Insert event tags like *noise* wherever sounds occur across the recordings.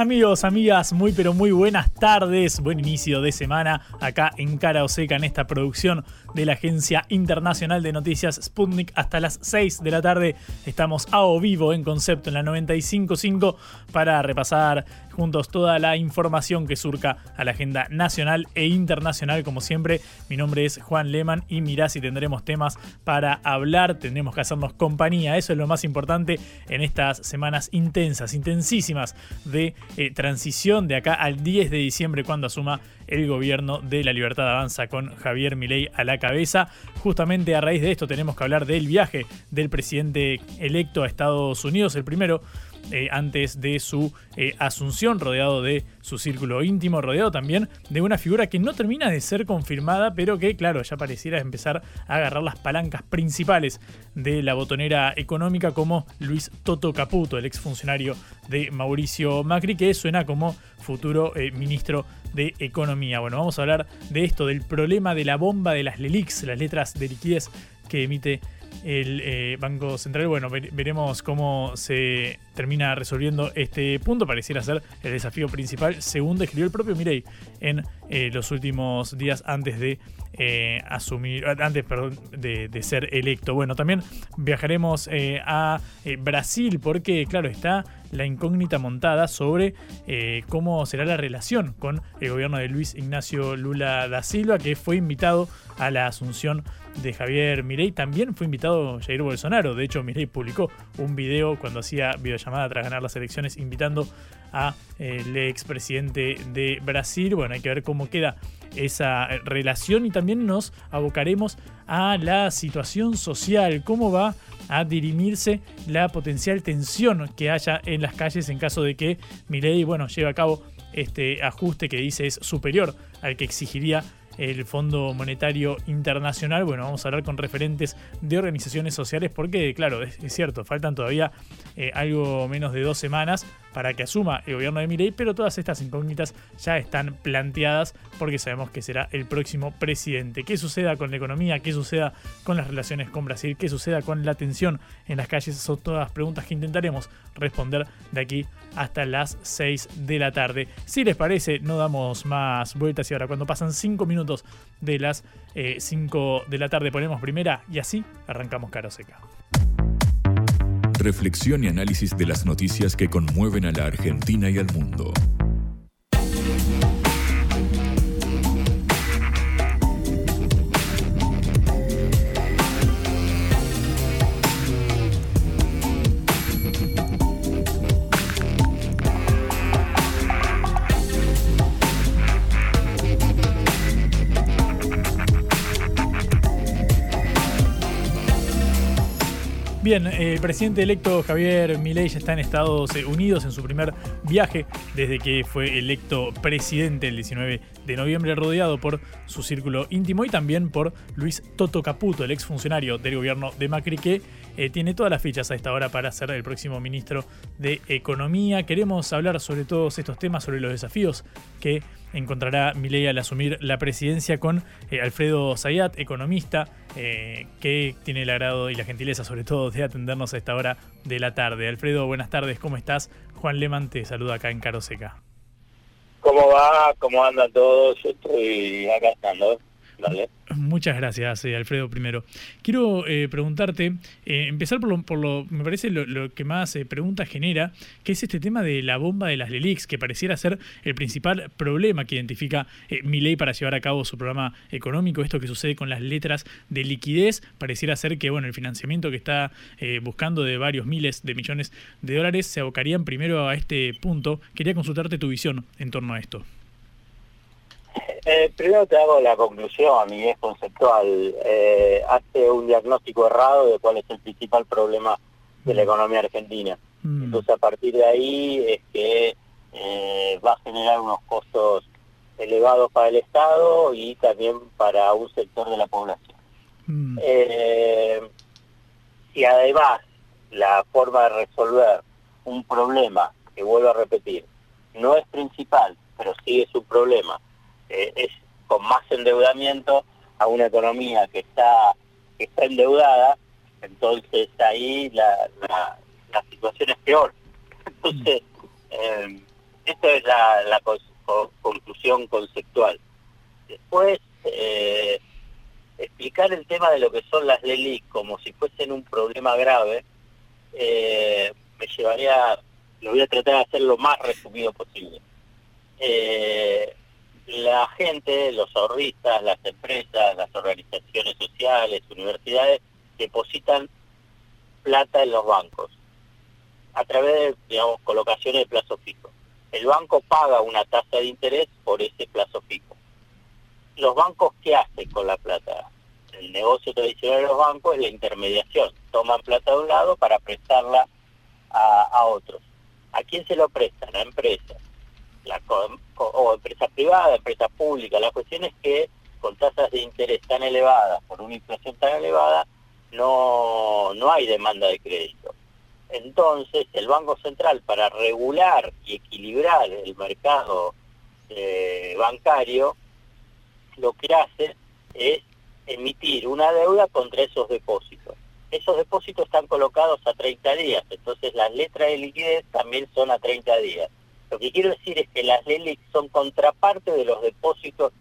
Amigos, amigas, muy pero muy buenas tardes, buen inicio de semana acá en Cara Oseca en esta producción de la Agencia Internacional de Noticias Sputnik hasta las 6 de la tarde. Estamos a o vivo en concepto en la 955 para repasar juntos toda la información que surca a la agenda nacional e internacional. Como siempre, mi nombre es Juan Lehmann y mirá si tendremos temas para hablar. Tendremos que hacernos compañía. Eso es lo más importante en estas semanas intensas, intensísimas de eh, transición de acá al 10 de diciembre cuando asuma el gobierno de la Libertad Avanza con Javier Milei a la cabeza. Justamente a raíz de esto tenemos que hablar del viaje del presidente electo a Estados Unidos, el primero eh, antes de su eh, asunción, rodeado de su círculo íntimo, rodeado también de una figura que no termina de ser confirmada, pero que, claro, ya pareciera empezar a agarrar las palancas principales de la botonera económica, como Luis Toto Caputo, el exfuncionario de Mauricio Macri, que suena como futuro eh, ministro de Economía. Bueno, vamos a hablar de esto, del problema de la bomba de las LELIX, las letras de liquidez que emite el eh, Banco Central. Bueno, veremos cómo se termina resolviendo este punto. Pareciera ser el desafío principal, según describió el propio Mirei en eh, los últimos días antes de eh, asumir, antes perdón, de, de, ser electo. Bueno, también viajaremos a Brasil porque, claro, está la incógnita montada sobre cómo será la relación con el gobierno de Luis Ignacio Lula da Silva, que fue invitado a la asunción de Javier Mirey. También fue invitado Jair Bolsonaro. De hecho, Mirey publicó un video cuando hacía videollamada tras ganar las elecciones invitando a eh, expresidente de Brasil. Bueno, hay que ver cómo queda esa relación y también nos abocaremos a la situación social, cómo va a dirimirse la potencial tensión que haya en las calles en caso de que Milei, bueno, lleve a cabo este ajuste que dice es superior al que exigiría el Fondo Monetario Internacional. Bueno, vamos a hablar con referentes de organizaciones sociales porque, claro, es, cierto, faltan todavía eh, algo menos de dos semanas para que asuma el gobierno de Milei, pero todas estas incógnitas ya están planteadas porque sabemos que será el próximo presidente. ¿Qué suceda con la economía? ¿Qué suceda con las relaciones con Brasil? ¿Qué suceda con la tensión en las calles? Son todas preguntas que intentaremos responder de aquí hasta las 6 de la tarde. Si les parece, no damos más vueltas y ahora cuando pasan 5 minutos de las 5 eh, de la tarde ponemos primera y así arrancamos Caro Seca. Reflexión y análisis de las noticias que conmueven a la Argentina y al mundo. Bien, el presidente electo Javier Milei ya está en Estados Unidos en su primer viaje desde que fue electo presidente el 19 de noviembre, rodeado por su círculo íntimo y también por Luis Toto Caputo, el exfuncionario del gobierno de Macri, que eh, tiene todas las fichas a esta hora para ser el próximo ministro de Economía. Queremos hablar sobre todos estos temas, sobre los desafíos que encontrará Milei al asumir la presidencia con eh, Alfredo Zayat, economista, eh, que tiene el agrado y la gentileza sobre todo de atendernos a esta hora de la tarde. Alfredo, buenas tardes, ¿cómo estás? Juan Leman te saluda acá en Caroseca. ¿Cómo va? ¿Cómo andan todos? Yo estoy acá estando. Muchas gracias, eh, Alfredo, primero. Quiero eh, preguntarte, eh, empezar por lo, por lo, me parece lo, que más preguntas genera, que es este tema de la bomba de las LELIX, que pareciera ser el principal problema que identifica mi ley para llevar a cabo su programa económico. Esto que sucede con las letras de liquidez, pareciera ser que bueno el financiamiento que está buscando de varios miles de millones de dólares se abocarían primero a este punto. Quería consultarte tu visión en torno a esto. Eh, primero te hago la conclusión y es conceptual. Eh, hace un diagnóstico errado de cuál es el principal problema de la economía argentina. Mm. Entonces a partir de ahí es que eh, va a generar unos costos elevados para el Estado y también para un sector de la población. Mm. y además la forma de resolver un problema, que vuelvo a repetir, no es principal, pero sí es un problema, eh, es con más endeudamiento a una economía que está, que está endeudada, entonces ahí la, la, situación es peor. *laughs* Entonces, eh, esta es la, conclusión conceptual. Después, eh, explicar el tema de lo que son las LELIC como si fuesen un problema grave, eh, me llevaría, lo voy a tratar de hacer lo más resumido posible. La gente, los ahorristas, las empresas, las organizaciones sociales, universidades, depositan plata en los bancos a través de, digamos, colocaciones de plazo fijo. El banco paga una tasa de interés por ese plazo fijo. ¿Los bancos qué hacen con la plata? El negocio tradicional de los bancos es la intermediación. Toman plata de un lado para prestarla a, a otros. ¿A quién se lo prestan? A empresas la, o empresa privada, empresa pública. La cuestión es que con tasas de interés tan elevadas, por una inflación tan elevada, no, no hay demanda de crédito. Entonces, el Banco Central, para regular y equilibrar el mercado eh, bancario, lo que hace es emitir una deuda contra esos depósitos. Esos depósitos están colocados a 30 días, entonces las letras de liquidez también son a 30 días. Lo que quiero decir es que las LELIC son contraparte de los depósitos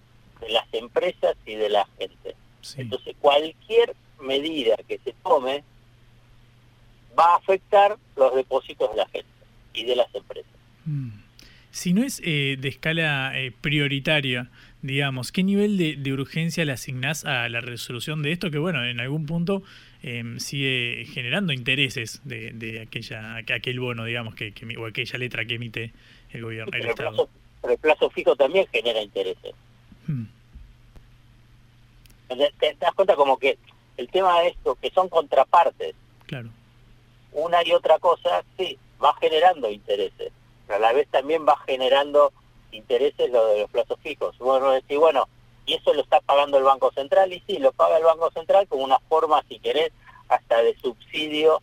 de las empresas y de la gente. Entonces, cualquier medida que se tome va a afectar los depósitos de la gente y de las empresas. Mm. Si no es eh, de escala eh, prioritaria, digamos, ¿qué nivel de, urgencia le asignás a la resolución de esto? Que bueno, en algún punto em, sigue generando intereses de, aquella, aquel bono, digamos, que, o aquella letra que emite el gobierno, el, Plazo, el plazo fijo también genera intereses. Hmm. ¿Te, das cuenta como que el tema de esto, que son contrapartes, claro. una y otra cosa, sí, va generando intereses, pero a la vez también va generando intereses lo de los plazos fijos. Bueno, decir, bueno, y eso lo está pagando el Banco Central, y sí, lo paga el Banco Central como una forma, si querés, hasta de subsidio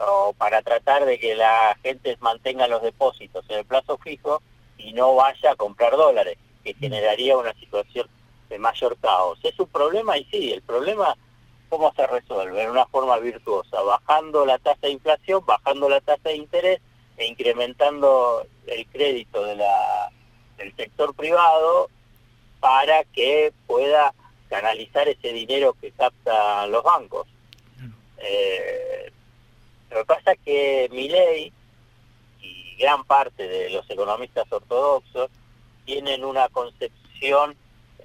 o para tratar de que la gente mantenga los depósitos en el plazo fijo y no vaya a comprar dólares, que generaría una situación de mayor caos. Es un problema y sí, el problema, ¿cómo se resuelve? En una forma virtuosa, bajando la tasa de inflación, bajando la tasa de interés e incrementando el crédito de la, del sector privado para que pueda canalizar ese dinero que captan los bancos. Eh, lo que pasa es que ley y gran parte de los economistas ortodoxos tienen una concepción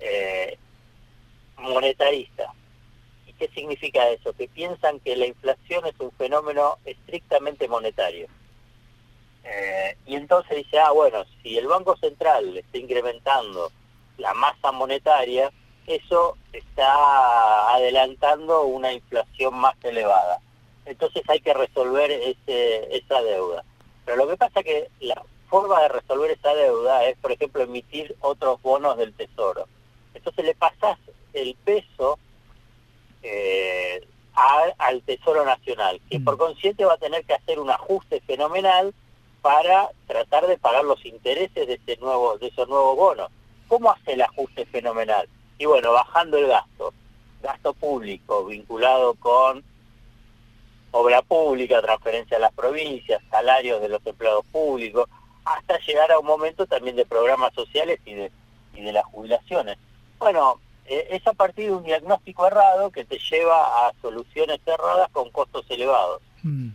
eh, monetarista. ¿Y qué significa eso? Que piensan que la inflación es un fenómeno estrictamente monetario. Eh, y entonces dice, ah, bueno, si el Banco Central está incrementando la masa monetaria, eso está adelantando una inflación más elevada entonces hay que resolver ese, esa deuda. Pero lo que pasa es que la forma de resolver esa deuda es, por ejemplo, emitir otros bonos del Tesoro. Entonces le pasas el peso eh, al Tesoro Nacional, que por mm. consciente va a tener que hacer un ajuste fenomenal para tratar de pagar los intereses de, ese nuevo, de esos nuevos bonos. ¿Cómo hace el ajuste fenomenal? Y bueno, bajando el gasto, gasto público vinculado con obra pública, transferencia a las provincias, salarios de los empleados públicos, hasta llegar a un momento también de programas sociales y de, las jubilaciones. Bueno, eh, es a partir de un diagnóstico errado que te lleva a soluciones erradas con costos elevados. Mm.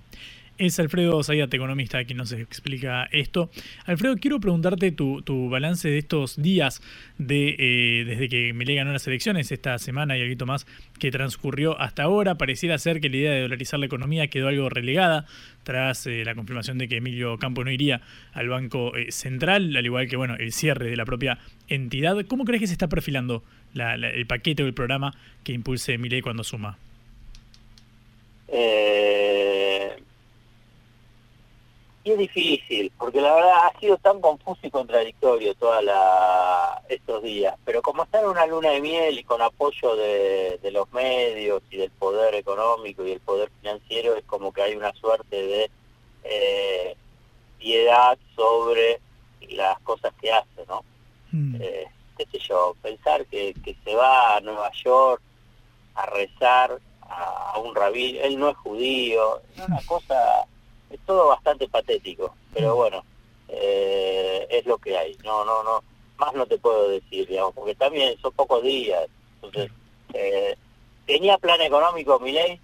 Es Alfredo Zayat, economista, quien nos explica esto. Alfredo, quiero preguntarte tu, balance de estos días de eh, desde que Milei ganó las elecciones, esta semana y algo más que transcurrió hasta ahora. Pareciera ser que la idea de dolarizar la economía quedó algo relegada tras eh, la confirmación de que Emilio Campo no iría al Banco eh, Central, al igual que bueno el cierre de la propia entidad. ¿Cómo crees que se está perfilando el paquete o el programa que impulse Milei cuando suma? Eh y es difícil, porque la verdad ha sido tan confuso y contradictorio todos estos días. Pero como está en una luna de miel y con apoyo de, los medios y del poder económico y el poder financiero, es como que hay una suerte de eh, piedad sobre las cosas que hace, ¿no? Mm. Eh, qué sé yo, pensar que, se va a Nueva York a rezar a, un rabí, él no es judío, es una *laughs* cosa es todo bastante patético, pero bueno, eh, es lo que hay. No, no, no, más no te puedo decir, digamos, porque también son pocos días. Entonces, eh, ¿tenía plan económico mi ley?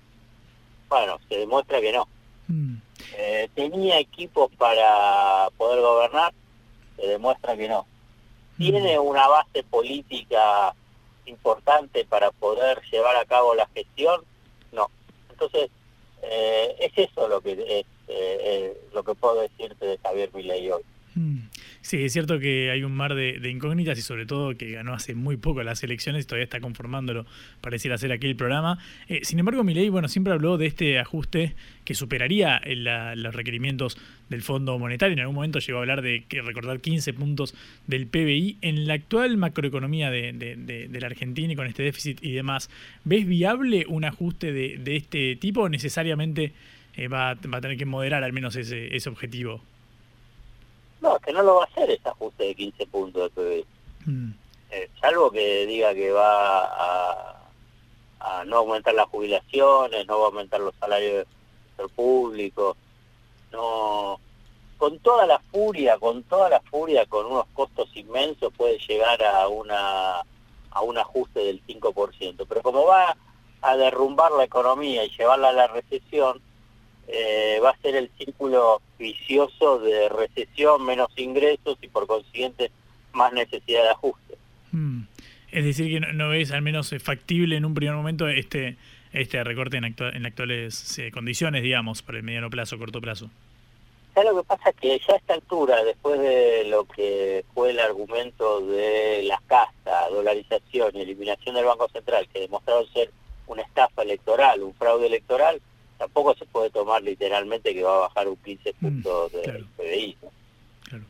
Bueno, se demuestra que no. Mm. Eh, ¿Tenía equipos para poder gobernar? Se demuestra que no. Mm. ¿Tiene una base política importante para poder llevar a cabo la gestión? No. Entonces, es eso lo que eh, eh, lo que puedo decirte de Javier Milei hoy. Mm. Sí, es cierto que hay un mar de, incógnitas y sobre todo que ganó hace muy poco las elecciones y todavía está conformándolo, pareciera ser aquí el programa. Eh, sin embargo, Milei, bueno, siempre habló de este ajuste que superaría los requerimientos del Fondo Monetario. En algún momento llegó a hablar de que recordar 15 puntos del PBI. En la actual macroeconomía de, la Argentina y con este déficit y demás, ¿ves viable un ajuste de, este tipo o necesariamente eh, va, va, a tener que moderar al menos ese, ese objetivo. No, que no lo va a hacer ese ajuste de 15 puntos de. Mm. Eh, salvo que diga que va a, a, no aumentar las jubilaciones, no va a aumentar los salarios del público, no con toda la furia, con toda la furia, con unos costos inmensos puede llegar a una a un ajuste del 5%, pero como va a derrumbar la economía y llevarla a la recesión, eh, va a ser el círculo vicioso de recesión, menos ingresos y por consiguiente más necesidad de ajuste. Mm. Es decir, que no, ves al menos factible en un primer momento este este recorte en, en actuales eh, condiciones, digamos, para el mediano plazo, corto plazo. ¿Sabes lo que pasa? Que ya a esta altura, después de lo que fue el argumento de las casas, dolarización y eliminación del Banco Central, que demostraron ser una estafa electoral, un fraude electoral, tampoco se puede tomar literalmente que va a bajar un 15 mm, puntos del PBI. Claro.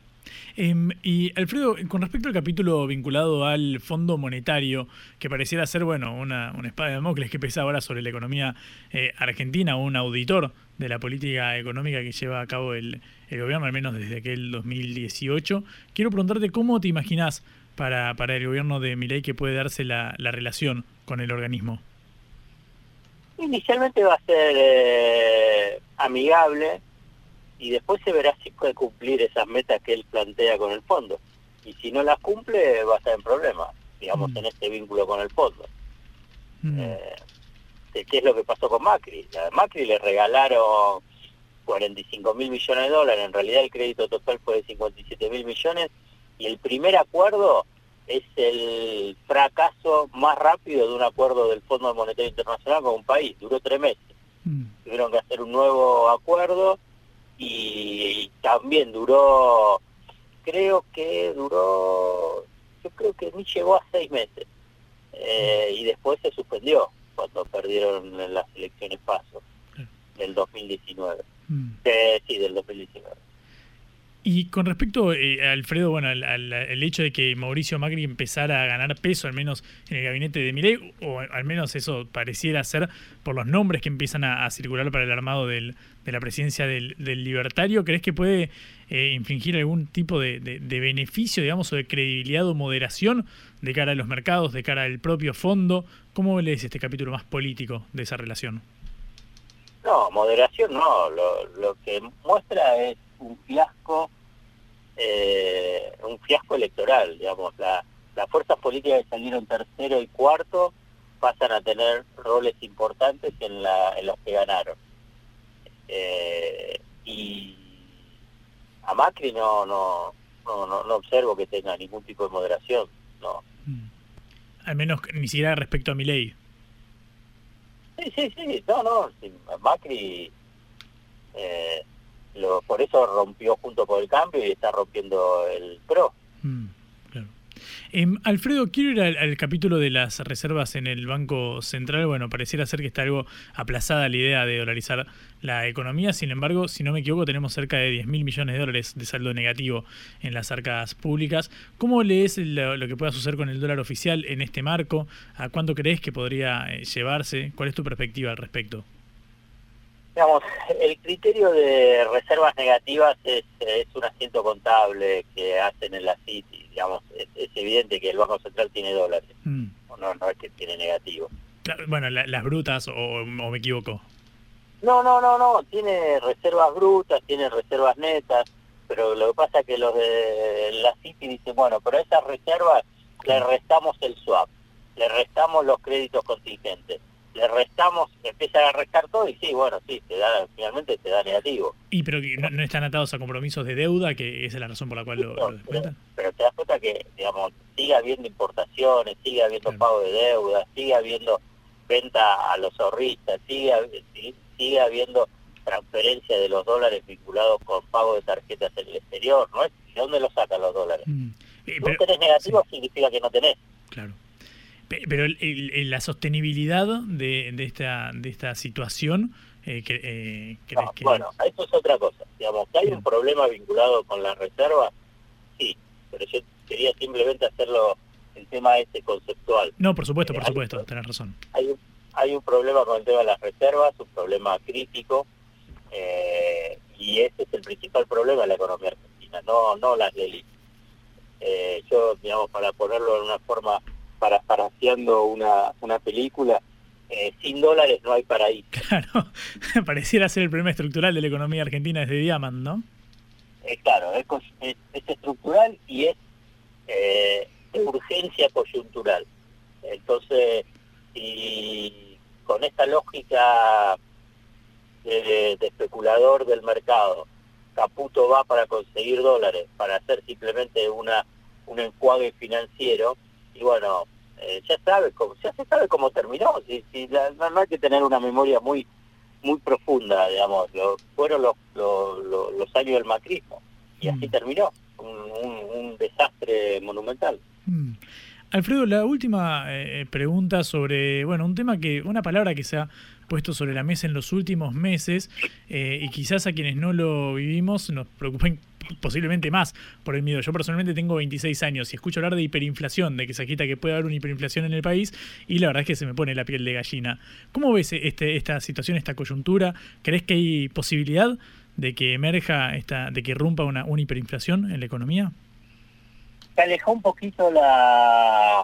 Em, y Alfredo, con respecto al capítulo vinculado al Fondo Monetario, que pareciera ser, bueno, una, una espada de Damocles que pesa ahora sobre la economía eh, argentina, un auditor de la política económica que lleva a cabo el, gobierno, al menos desde aquel 2018, quiero preguntarte cómo te imaginas para, para el gobierno de Milei que puede darse la, la relación con el organismo. Inicialmente va a ser eh, amigable y después se verá si puede cumplir esas metas que él plantea con el fondo. Y si no las cumple, va a estar en problemas, digamos, mm. en este vínculo con el fondo. Mm. Eh, ¿Qué es lo que pasó con Macri? A Macri le regalaron 45 mil millones de dólares, en realidad el crédito total fue de 57 mil millones, y el primer acuerdo es el fracaso más rápido de un acuerdo del Fondo Monetario Internacional con un país. Duró tres meses. Mm. Tuvieron que hacer un nuevo acuerdo y, también duró, creo que duró, yo creo que ni llegó a seis meses. Eh, y después se suspendió cuando perdieron las elecciones PASO del 2019. Mm. Eh, sí, del 2019. Y con respecto, eh, Alfredo, bueno, al, hecho de que Mauricio Macri empezara a ganar peso, al menos en el gabinete de Milei, o al menos eso pareciera ser por los nombres que empiezan a, circular para el armado de la presidencia del, libertario, ¿crees que puede eh, infringir algún tipo de, beneficio, digamos, o de credibilidad o moderación de cara a los mercados, de cara al propio fondo? ¿Cómo lees este capítulo más político de esa relación? No, moderación no, lo que muestra es un fiasco eh, un fiasco electoral, digamos, la, las fuerzas políticas que salieron tercero y cuarto pasan a tener roles importantes en, la, en los que ganaron. Eh, y a Macri no, no, no, no, observo que tenga ningún tipo de moderación, no. Mm. Al menos ni siquiera respecto a mi ley. Sí, sí, sí, no, no, Macri eh, lo, por eso rompió junto con el cambio y está rompiendo el PRO. Mm. Em, Alfredo, quiero ir al, capítulo de las reservas en el Banco Central. Bueno, pareciera ser que está algo aplazada la idea de dolarizar la economía. Sin embargo, si no me equivoco, tenemos cerca de 10 mil millones de dólares de saldo negativo en las arcas públicas. ¿Cómo lees lo, que pueda suceder con el dólar oficial en este marco? ¿A cuánto crees que podría eh, llevarse? ¿Cuál es tu perspectiva al respecto? Digamos, el criterio de reservas negativas es, un asiento contable que hacen en la City. Digamos, es, evidente que el Banco Central tiene dólares. Mm. No, no es que tiene negativo. bueno, las brutas, o, me equivoco. No, no, no, no. Tiene reservas brutas, tiene reservas netas. Pero lo que pasa es que los de la City dicen, bueno, pero a esas reservas le restamos el swap, le restamos los créditos contingentes le restamos, empiezan a restar todo y sí, bueno, sí, te da, finalmente te da negativo. ¿Y pero no, están atados a compromisos de deuda, que esa es la razón por la cual lo, pero, te das cuenta que, digamos, sigue habiendo importaciones, sigue habiendo pago de deuda, sigue habiendo venta a los ahorristas, sigue, sigue habiendo transferencia de los dólares vinculados con pago de tarjetas en el exterior, ¿no es? ¿De dónde lo sacan los dólares? Mm. Si no tenés negativo significa que no tenés. Claro. Pero la sostenibilidad de, de, esta, de esta situación, eh, que, eh, Bueno, eso es otra cosa. Digamos, que hay un problema vinculado con la reserva, sí, pero yo quería simplemente hacerlo el tema este conceptual. No, por supuesto, por supuesto, tenés razón. Hay un, hay un problema con el tema de las reservas, un problema crítico, eh, y ese es el principal problema de la economía argentina, no, no las leyes. Eh, yo, digamos, para ponerlo en una forma parafraseando una, una película, eh, sin dólares no hay paraíso. Claro, *laughs* pareciera ser el problema estructural de la economía argentina desde Diamant, ¿no? Eh, claro, es, estructural y es eh, de urgencia coyuntural. Entonces, y con esta lógica de, de, especulador del mercado, Caputo va para conseguir dólares, para hacer simplemente una un enjuague financiero, y bueno, eh, ya sabe cómo, ya se sabe cómo terminó, si, si no, hay que tener una memoria muy muy profunda, digamos, fueron los, los, años del macrismo, y así mm. terminó, un, desastre monumental. Mm. Alfredo, la última eh, pregunta sobre, bueno, un tema que, una palabra que se ha puesto sobre la mesa en los últimos meses eh, y quizás a quienes no lo vivimos nos preocupa posiblemente más por el miedo. Yo personalmente tengo 26 años y escucho hablar de hiperinflación, de que se agita que puede haber una hiperinflación en el país y la verdad es que se me pone la piel de gallina. ¿Cómo ves este, esta situación, esta coyuntura? ¿Crees que hay posibilidad de que emerja, esta, de que rompa una, una hiperinflación en la economía? Se alejó un poquito la,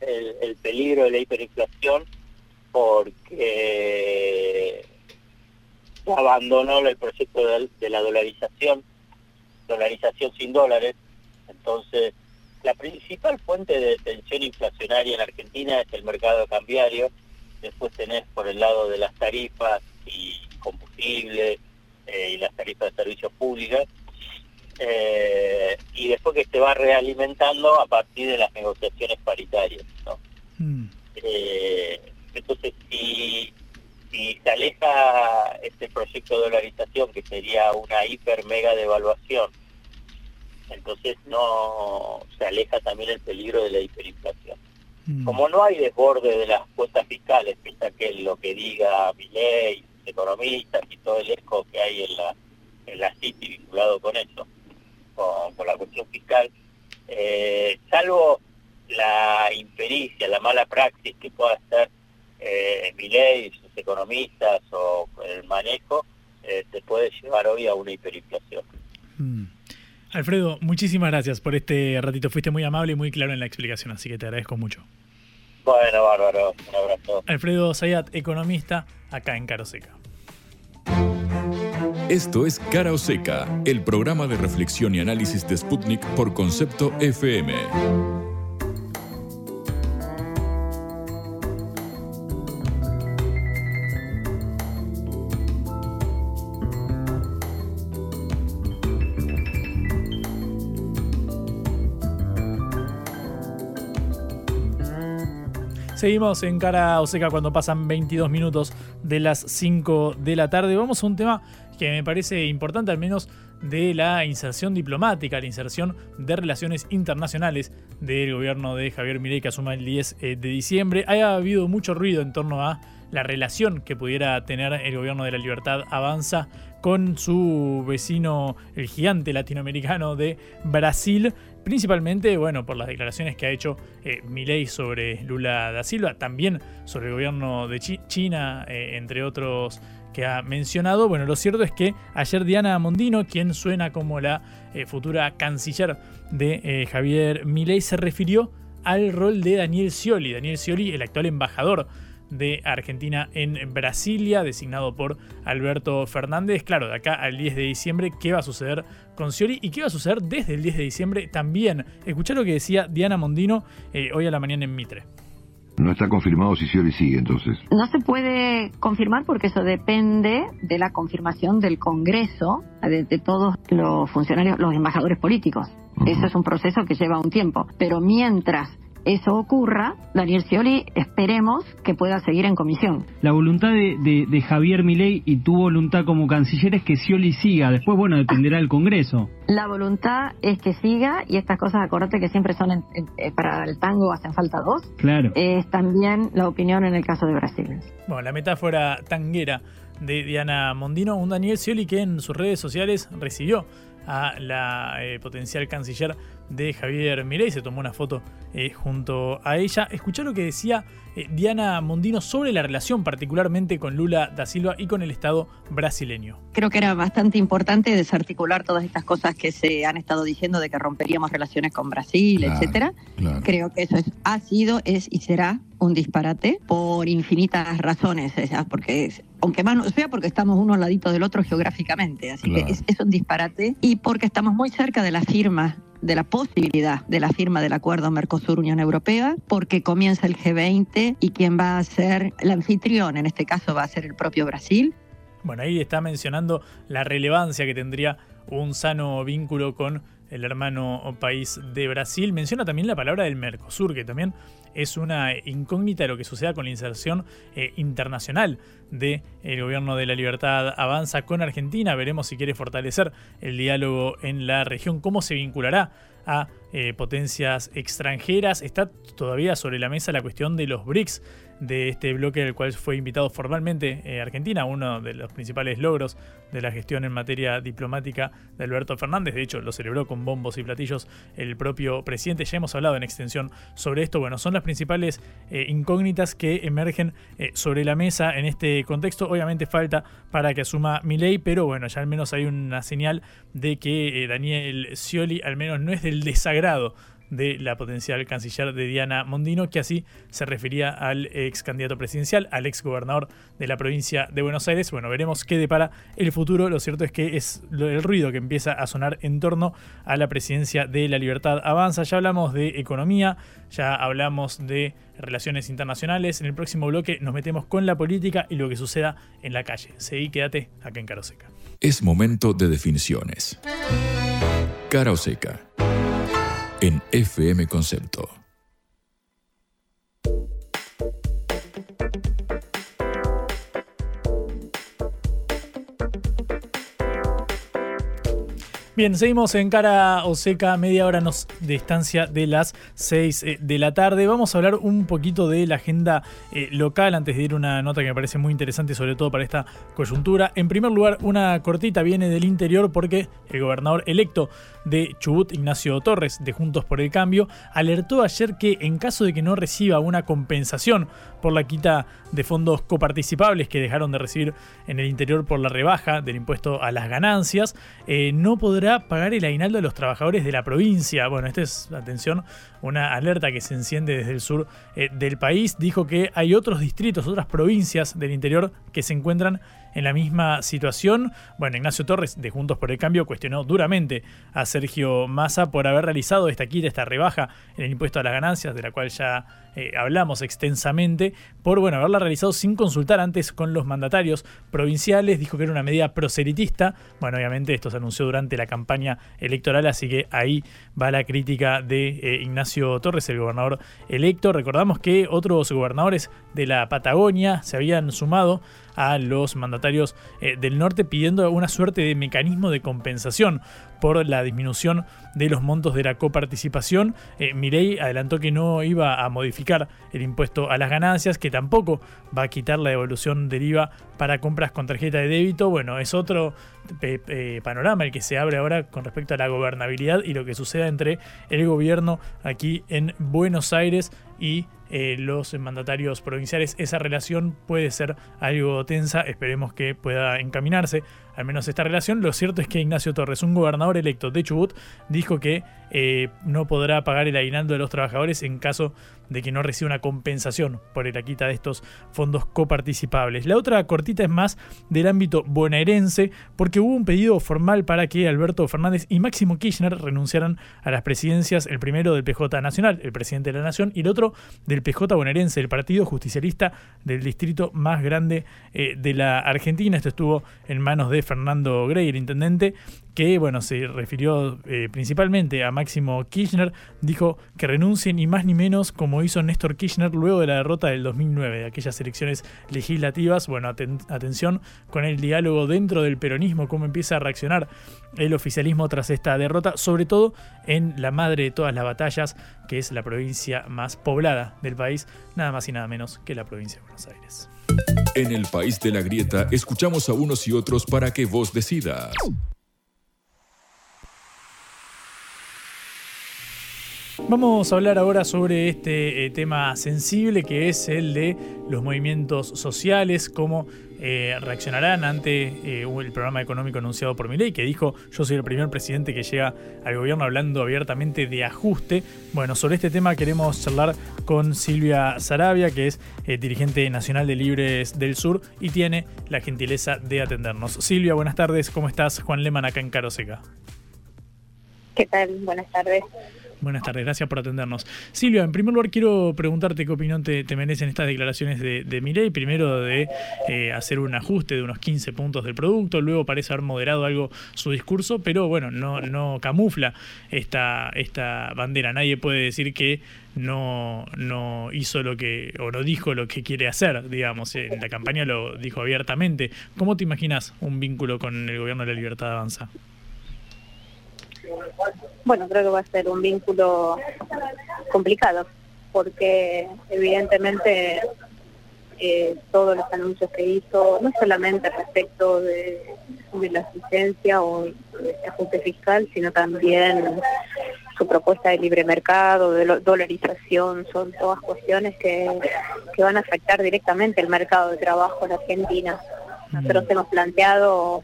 el, peligro de la hiperinflación porque abandonó el proyecto de la dolarización dolarización sin dólares. Entonces, la principal fuente de tensión inflacionaria en Argentina es el mercado cambiario. Después tenés por el lado de las tarifas y combustible eh, y las tarifas de servicios públicos. Eh, y después que se va realimentando a partir de las negociaciones paritarias. ¿no? Mm. Eh, entonces, si, si se aleja este proyecto de dolarización, que sería una hiper mega devaluación, entonces no se aleja también el peligro de la hiperinflación. Mm. Como no hay desborde de las cuentas fiscales, piensa que lo que diga ley, economistas y todo el eco que hay en la en la City vinculado con eso, con, la cuestión fiscal, eh, salvo la impericia, la mala praxis que pueda hacer eh, ley, sus economistas o el manejo, eh, se puede llevar hoy a una hiperinflación. Alfredo, muchísimas gracias por este ratito. Fuiste muy amable y muy claro en la explicación, así que te agradezco mucho. Bueno, bárbaro. Un abrazo. Alfredo Zayat, economista, acá en Caroseca. Esto es Cara Seca, el programa de reflexión y análisis de Sputnik por concepto FM. Seguimos en cara seca cuando pasan 22 minutos de las 5 de la tarde. Vamos a un tema que me parece importante, al menos de la inserción diplomática, la inserción de relaciones internacionales del gobierno de Javier Milei que asuma el 10 eh, de diciembre. Ha habido mucho ruido en torno a la relación que pudiera tener el gobierno de la libertad avanza con su vecino, el gigante latinoamericano de Brasil, principalmente, bueno, por las declaraciones que ha hecho eh, Milei sobre Lula da Silva, también sobre el gobierno de China, eh, entre otros que ha mencionado. Bueno, lo cierto es que ayer Diana Mondino, quien suena como la eh, futura canciller de eh, Javier Milei, se refirió al rol de Daniel Scioli. Daniel Scioli, el actual embajador de Argentina en Brasilia, designado por Alberto Fernández. Claro, de acá al 10 de diciembre, ¿qué va a suceder con Scioli y qué va a suceder desde el 10 de diciembre también? Escuchá lo que decía Diana Mondino eh, hoy a la mañana en Mitre. No está confirmado si Scioli sigue, entonces. No se puede confirmar porque eso depende de la confirmación del Congreso, de, de todos los funcionarios, los embajadores políticos. Eso es un proceso que lleva un tiempo. Pero mientras eso ocurra, Daniel Scioli esperemos que pueda seguir en comisión. La voluntad de, de, de, Javier Milei y tu voluntad como canciller es que Scioli siga. Después, bueno, dependerá del Congreso. La voluntad es que siga y estas cosas, acordate que siempre son en, en, para el tango hacen falta dos. Claro. Es también la opinión en el caso de Brasil. Bueno, la metáfora tanguera de Diana Mondino, un Daniel Scioli que en sus redes sociales recibió a la eh, potencial canciller de Javier Milei, se tomó una foto eh, junto a ella. Escuchá lo que decía eh, Diana Mondino sobre la relación particularmente con Lula da Silva y con el Estado brasileño. Creo que era bastante importante desarticular todas estas cosas que se han estado diciendo de que romperíamos relaciones con Brasil, claro, etcétera. Claro. Creo que eso es, ha sido, es y será un disparate por infinitas razones, porque aunque más no sea porque estamos uno al ladito del otro geográficamente, así claro. que es, es un disparate y porque estamos muy cerca de la firma de la posibilidad de la firma del acuerdo Mercosur-Unión Europea, porque comienza el G20 y quien va a ser el anfitrión, en este caso va a ser el propio Brasil. Bueno, ahí está mencionando la relevancia que tendría un sano vínculo con el hermano país de Brasil. Menciona también la palabra del Mercosur, que también es una incógnita de lo que suceda con la inserción eh, internacional del de gobierno de la libertad avanza con Argentina. Veremos si quiere fortalecer el diálogo en la región, cómo se vinculará a eh, potencias extranjeras. Está todavía sobre la mesa la cuestión de los BRICS, de este bloque del cual fue invitado formalmente eh, Argentina, uno de los principales logros de la gestión en materia diplomática de Alberto Fernández. De hecho, lo celebró con bombos y platillos el propio presidente. Ya hemos hablado en extensión sobre esto. Bueno, son las principales eh, incógnitas que emergen eh, sobre la mesa en este contexto. Obviamente falta para que asuma mi ley, pero bueno, ya al menos hay una señal de que Daniel Scioli al menos no es del desagrado de la potencial canciller de Diana Mondino, que así se refería al ex candidato presidencial, al ex gobernador de la provincia de Buenos Aires. Bueno, veremos qué depara el futuro. Lo cierto es que es el ruido que empieza a sonar en torno a la presidencia de la libertad avanza. Ya hablamos de economía, ya hablamos de relaciones internacionales. En el próximo bloque nos metemos con la política y lo que suceda en la calle. Seguí, quédate acá en Caro Seca. Es momento de definiciones. Cara o seca en FM Concepto. Bien, seguimos en cara o seca, media hora nos distancia de las 6 eh, de la tarde. Vamos a hablar un poquito de la agenda eh, local antes de ir una nota que me parece muy interesante, sobre todo para esta coyuntura. En primer lugar, una cortita viene del interior porque el gobernador electo de Chubut, Ignacio Torres, de Juntos por el Cambio, alertó ayer que en caso de que no reciba una compensación por la quita de fondos coparticipables que dejaron de recibir en el interior por la rebaja del impuesto a las ganancias, eh, no podrá pagar el aguinaldo de los trabajadores de la provincia. Bueno, esta es, atención, una alerta que se enciende desde el sur eh, del país. Dijo que hay otros distritos, otras provincias del interior que se encuentran en la misma situación. Bueno, Ignacio Torres de Juntos por el Cambio cuestionó duramente a Sergio Massa por haber realizado esta quita, esta rebaja en el impuesto a las ganancias, de la cual ya eh, hablamos extensamente, por bueno, haberla realizado sin consultar antes con los mandatarios provinciales. Dijo que era una medida proselitista. Bueno, obviamente esto se anunció durante la campaña electoral, así que ahí va la crítica de eh, Ignacio Torres, el gobernador electo. Recordamos que otros gobernadores de la Patagonia se habían sumado a los mandatarios eh, del norte pidiendo una suerte de mecanismo de compensación por la disminución de los montos de la coparticipación. Eh, adelantó que no iba a modificar el impuesto a las ganancias, que tampoco va a quitar la devolución del IVA para compras con tarjeta de débito. Bueno, es otro panorama el que se abre ahora con respecto a la gobernabilidad y lo que suceda entre el gobierno aquí en Buenos Aires y los mandatarios provinciales. Esa relación puede ser algo tensa, esperemos que pueda encaminarse al menos esta relación. Lo cierto es que Ignacio Torres, un gobernador electo de Chubut, dijo que eh, no podrá pagar el aguinaldo de los trabajadores en caso de que no reciba una compensación por la quita de estos fondos coparticipables. La otra cortita es más del ámbito bonaerense, porque hubo un pedido formal para que Alberto Fernández y Máximo Kirchner renunciaran a las presidencias, el primero del PJ Nacional, el presidente de la Nación, y el otro del PJ bonaerense, el partido justicialista del distrito más grande eh, de la Argentina. Esto estuvo en manos de Fernando Grey, el intendente, que bueno, se refirió eh, principalmente a Máximo Kirchner, dijo que renuncien ni más ni menos como hizo Néstor Kirchner luego de la derrota del 2009, de aquellas elecciones legislativas. Bueno, atención con el diálogo dentro del peronismo, cómo empieza a reaccionar el oficialismo tras esta derrota, sobre todo en la madre de todas las batallas, que es la provincia más poblada del país, nada más y nada menos que la provincia de Buenos Aires. En el país de la grieta escuchamos a unos y otros para que vos decidas. Vamos a hablar ahora sobre este eh, tema sensible que es el de los movimientos sociales, cómo eh, reaccionarán ante eh, el programa económico anunciado por Milei, que dijo yo soy el primer presidente que llega al gobierno hablando abiertamente de ajuste. Bueno, sobre este tema queremos charlar con Silvia Sarabia, que es dirigente nacional de Libres del Sur y tiene la gentileza de atendernos. Silvia, buenas tardes, ¿cómo estás? Juan Leman acá en Caroseca. ¿Qué tal? Buenas tardes. Buenas tardes, gracias por atendernos. Silvia, en primer lugar quiero preguntarte qué opinión te, merecen estas declaraciones de, de. Primero de eh, hacer un ajuste de unos 15 puntos del producto, luego parece haber moderado algo su discurso, pero bueno, no, camufla esta, bandera. Nadie puede decir que no, no hizo lo que, o no dijo lo que quiere hacer, digamos. En la campaña lo dijo abiertamente. ¿Cómo te imaginas un vínculo con el gobierno de la libertad de avanza? Bueno, creo que va a ser un vínculo complicado, porque evidentemente eh, todos los anuncios que hizo, no solamente respecto de, la asistencia o de ajuste fiscal, sino también su propuesta de libre mercado, de dolarización, son todas cuestiones que, que van a afectar directamente el mercado de trabajo en Argentina. Nosotros hemos planteado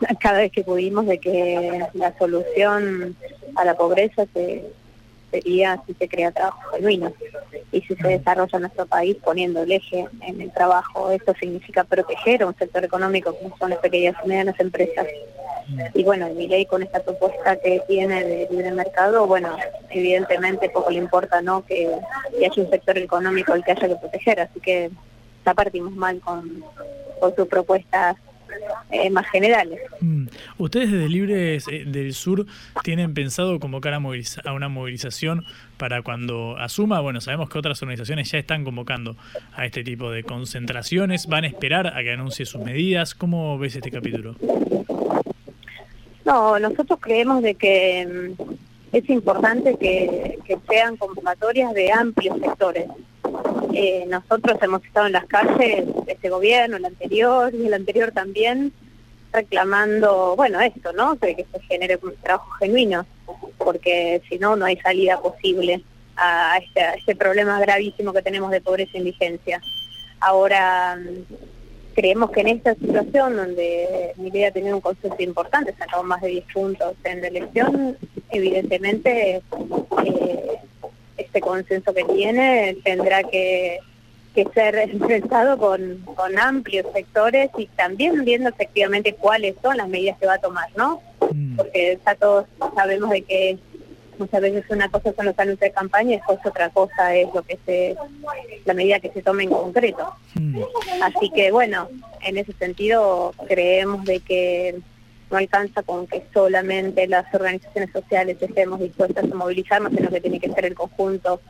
*laughs* cada vez que pudimos de que la solución a la pobreza sería si se crea trabajo genuino y si se desarrolla nuestro país poniendo el eje en el trabajo. Esto significa proteger a un sector económico como son las pequeñas y medianas empresas. Y bueno, mi ley con esta propuesta que tiene de libre mercado, bueno, evidentemente poco le importa no que, haya un sector económico al que haya que proteger, así que ya partimos mal con, con sus propuestas eh, más generales. Mm. ¿Ustedes desde Libres eh, del Sur tienen pensado convocar a, una movilización para cuando asuma? Bueno, sabemos que otras organizaciones ya están convocando a este tipo de concentraciones. ¿Van a esperar a que anuncie sus medidas? ¿Cómo ves este capítulo? No, nosotros creemos de que mm, es importante que sean convocatorias de amplios sectores eh, nosotros hemos estado en las calles, este gobierno, el anterior y el anterior también, reclamando, bueno, esto, ¿no? Que, que se genere trabajo genuino, porque si no, no hay salida posible a este, a este problema gravísimo que tenemos de pobreza e indigencia. Ahora, creemos que en esta situación donde mi idea tener un consenso importante, sacamos más de 10 puntos en la elección, evidentemente eh, este consenso que tiene tendrá que, que ser enfrentado con, con amplios sectores y también viendo efectivamente cuáles son las medidas que va a tomar, ¿no? Porque ya todos sabemos de que muchas veces una cosa son los anuncios de campaña y después otra cosa es lo que se la medida que se tome en concreto. Así que bueno, en ese sentido creemos de que no alcanza con que solamente las organizaciones sociales estemos dispuestas a movilizarnos, sino que tiene que ser el conjunto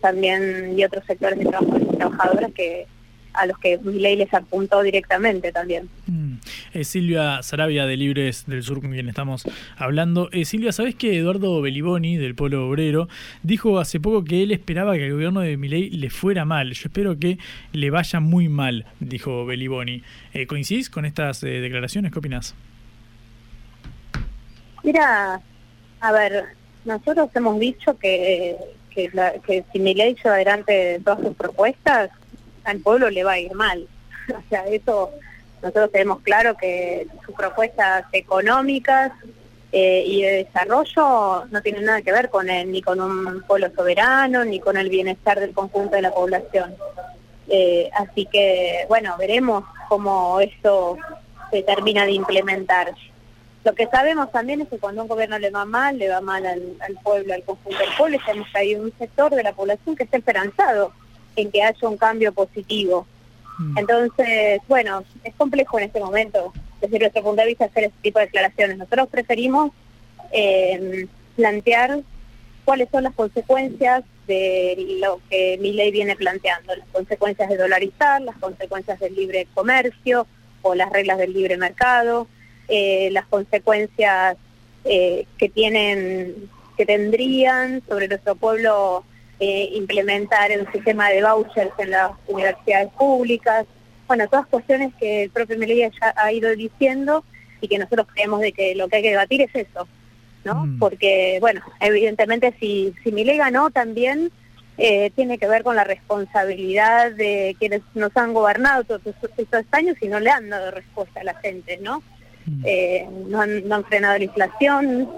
también y otros sectores de trabajadores y trabajadoras que a los que ley les apuntó directamente también. Mm. Eh, Silvia Sarabia de Libres del Sur, con quien estamos hablando. Eh, Silvia, ¿sabes que Eduardo Beliboni, del Polo Obrero, dijo hace poco que él esperaba que el gobierno de Milei le fuera mal? Yo espero que le vaya muy mal, dijo Beliboni. Eh, ¿Coincidís con estas declaraciones? ¿Qué opinas? Mira, a ver, nosotros hemos dicho que, que, la, que si Milei lleva adelante todas sus propuestas, al pueblo le va a ir mal. *laughs* o sea, eso nosotros tenemos claro que sus propuestas económicas eh, y de desarrollo no tienen nada que ver con él, ni con un pueblo soberano, ni con el bienestar del conjunto de la población. Eh, así que, bueno, veremos cómo esto se termina de implementar. Lo que sabemos también es que cuando un gobierno le va mal, le va mal al, pueblo, al conjunto del pueblo, sabemos que hay un sector de la población que está esperanzado en que haya un cambio positivo. Mm. Entonces, bueno, es complejo en este momento, desde nuestro punto de vista, hacer este tipo de declaraciones. Nosotros preferimos eh, plantear cuáles son las consecuencias de lo que mi ley viene planteando, las consecuencias de dolarizar, las consecuencias del libre comercio o las reglas del libre mercado, eh, las consecuencias eh, que tienen, que tendrían sobre nuestro pueblo eh, implementar un sistema de vouchers en las universidades públicas, bueno, todas cuestiones que el propio Melilla ya ha ido diciendo y que nosotros creemos de que lo que hay que debatir es eso, ¿no? Mm. Porque, bueno, evidentemente si, si Milei ganó también eh, tiene que ver con la responsabilidad de quienes nos han gobernado todos estos, años y no le han dado respuesta a la gente, ¿no? Mm. Eh, no, han, frenado la inflación,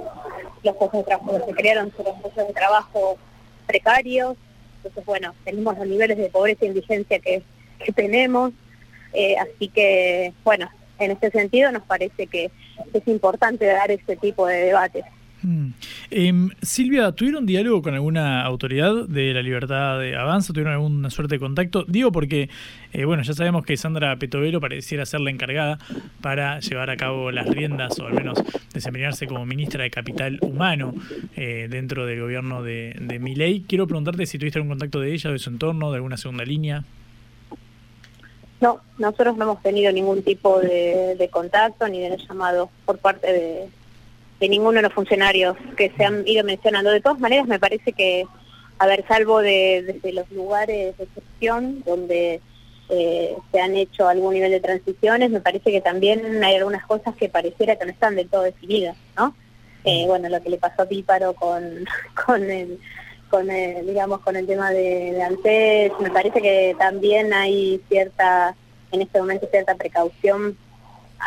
los puestos de trabajo que se crearon son los puestos de trabajo precarios, entonces bueno, tenemos los niveles de pobreza e indigencia que, que tenemos, eh, así que bueno, en este sentido nos parece que es importante dar este tipo de debates. Mm. Em, Silvia, ¿tuvieron diálogo con alguna autoridad de la libertad de Avanza? ¿Tuvieron alguna suerte de contacto? Digo porque, eh, bueno, ya sabemos que Sandra Petovelo pareciera ser la encargada para llevar a cabo las riendas o al menos desempeñarse como ministra de Capital Humano eh, dentro del gobierno de, de Miley. Quiero preguntarte si tuviste algún contacto de ella, de su entorno, de alguna segunda línea. No, nosotros no hemos tenido ningún tipo de contacto ni de llamado por parte de de ninguno de los funcionarios que se han ido mencionando. De todas maneras, me parece que, a ver, salvo de, desde los lugares de excepción donde eh, se han hecho algún nivel de transiciones, me parece que también hay algunas cosas que pareciera que no están del todo definidas, ¿no? Eh, bueno, lo que le pasó a Píparo con, *laughs* con el con el, digamos con el tema de, de antes, me parece que también hay cierta en este momento cierta precaución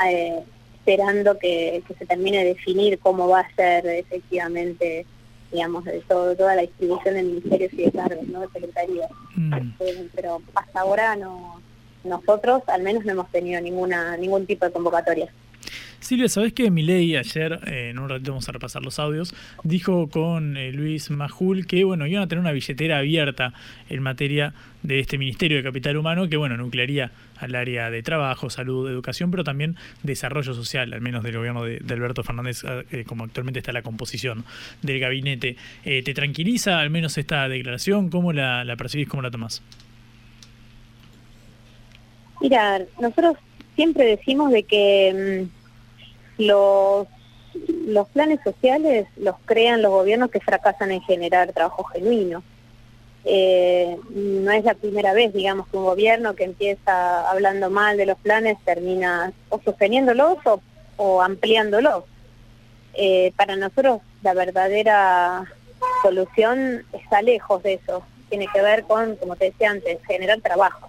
eh, esperando que, se termine de definir cómo va a ser efectivamente digamos, de todo, toda la distribución de ministerios y de cargos, ¿no? De secretaría. Mm. Eh, pero hasta ahora no, nosotros al menos no hemos tenido ninguna ningún tipo de convocatoria. Silvia, ¿sabés que Milei ayer, eh, en un ratito vamos a repasar los audios, dijo con eh, Luis Majul que bueno, iban a tener una billetera abierta en materia de este Ministerio de Capital Humano que bueno, nuclearía al área de trabajo, salud, educación, pero también desarrollo social, al menos del gobierno de, Alberto Fernández, eh, como actualmente está la composición del gabinete. ¿Te tranquiliza al menos esta declaración? ¿Cómo la, la percibís? ¿Cómo la tomás? Mira, nosotros siempre decimos de que mm, los, planes sociales los crean los gobiernos que fracasan en generar trabajo genuino. Eh, no es la primera vez, digamos, que un gobierno que empieza hablando mal de los planes termina o sosteniéndolos o, ampliándolos. Eh, para nosotros la verdadera solución está lejos de eso. Tiene que ver con, como te decía antes, generar trabajo.